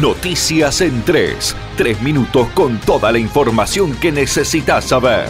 Noticias en 3. Tres minutos con toda la información que necesitas saber.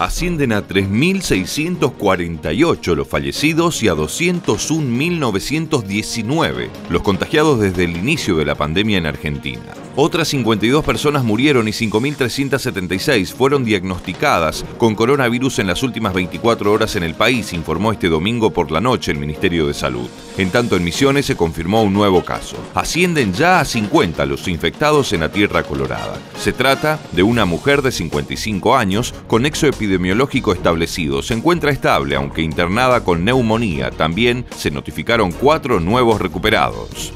ascienden a 3.648 los fallecidos y a 201.919 los contagiados desde el inicio de la pandemia en Argentina. Otras 52 personas murieron y 5.376 fueron diagnosticadas con coronavirus en las últimas 24 horas en el país, informó este domingo por la noche el Ministerio de Salud. En tanto, en Misiones se confirmó un nuevo caso. Ascienden ya a 50 los infectados en la Tierra Colorada. Se trata de una mujer de 55 años con nexo epidemiológico establecido. Se encuentra estable, aunque internada con neumonía. También se notificaron cuatro nuevos recuperados.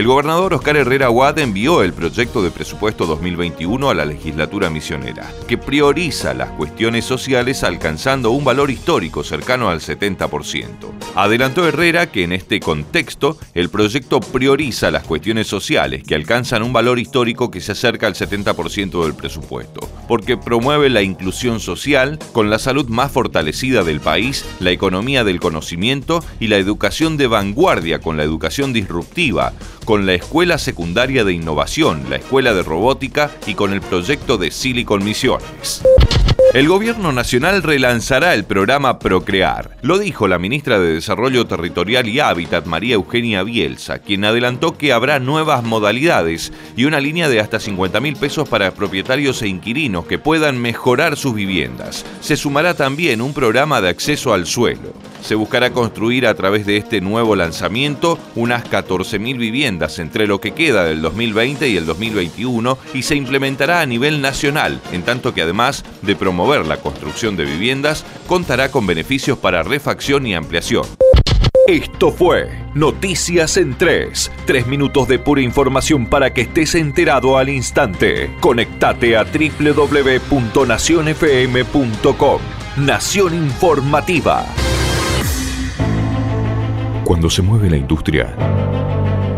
El gobernador Oscar Herrera Aguad envió el proyecto de presupuesto 2021 a la legislatura misionera, que prioriza las cuestiones sociales alcanzando un valor histórico cercano al 70%. Adelantó Herrera que en este contexto el proyecto prioriza las cuestiones sociales que alcanzan un valor histórico que se acerca al 70% del presupuesto, porque promueve la inclusión social con la salud más fortalecida del país, la economía del conocimiento y la educación de vanguardia con la educación disruptiva, con la Escuela Secundaria de Innovación, la Escuela de Robótica y con el proyecto de Silicon Misiones. El gobierno nacional relanzará el programa Procrear. Lo dijo la ministra de Desarrollo Territorial y Hábitat, María Eugenia Bielsa, quien adelantó que habrá nuevas modalidades y una línea de hasta 50 mil pesos para propietarios e inquilinos que puedan mejorar sus viviendas. Se sumará también un programa de acceso al suelo. Se buscará construir a través de este nuevo lanzamiento unas 14.000 viviendas entre lo que queda del 2020 y el 2021 y se implementará a nivel nacional, en tanto que además de promover la construcción de viviendas, contará con beneficios para refacción y ampliación. Esto fue Noticias en 3. Tres minutos de pura información para que estés enterado al instante. Conectate a www.nacionfm.com. Nación Informativa. Cuando se mueve la industria,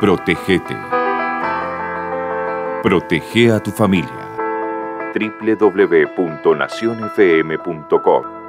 Protégete. Protege a tu familia. www.nacionfm.com